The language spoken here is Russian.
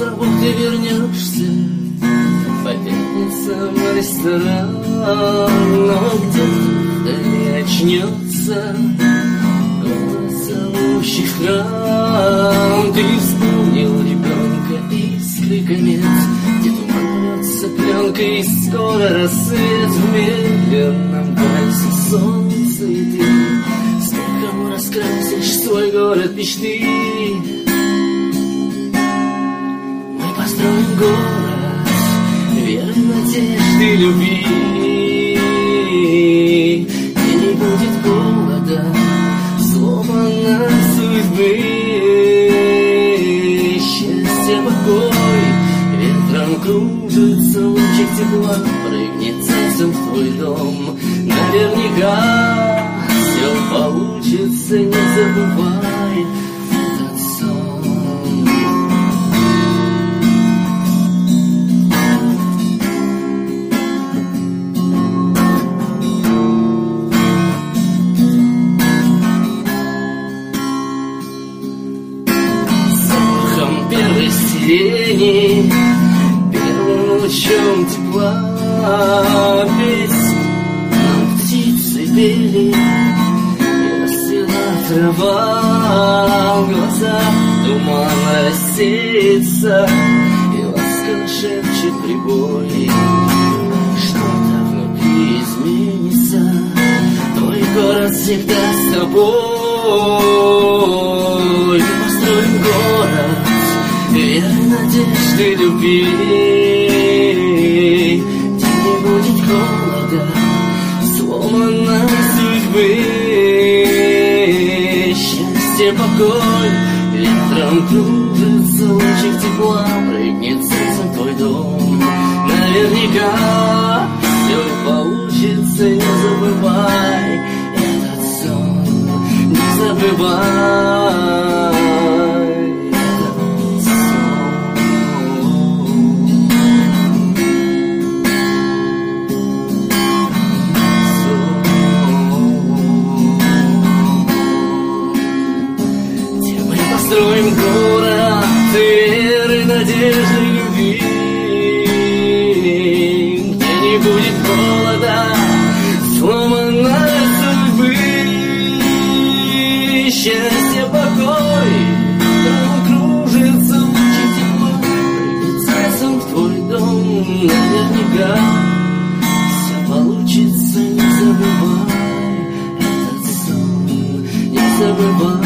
с работы вернешься? По пятницам ресторан Но где-то очнется? Голос зовущий храм Ты вспомнил ребенка искры конец Где туман льется пленкой И скоро рассвет? В медленном вальсе солнце и ты С раскрасишь свой город мечты любви. И не будет голода, сломана судьбы. Счастье, покой, ветром кружится лучик тепла, прыгнет сердцем в твой дом. Наверняка все получится, не забывай сирени, первым лучом тепла, песню птицы пели, и расцвела трава, в глазах туман рассеется, и ласково шепчет прибой, что-то внутри изменится, твой город всегда с тобой. Построим город веры, надежды, любви. Где не будет голода, сломанной судьбы. Счастье, покой, ветром кружится лучик тепла, прыгнет сердцем твой дом. Наверняка все получится, не забывай этот сон, не забывай Построим город веры, надежды, любви. Где не будет голода, сломанной судьбы. Счастье, покой, там кружится лучи тепла Принцессам в твой дом наверняка. Все получится, не забывай. Этот сон не забывай.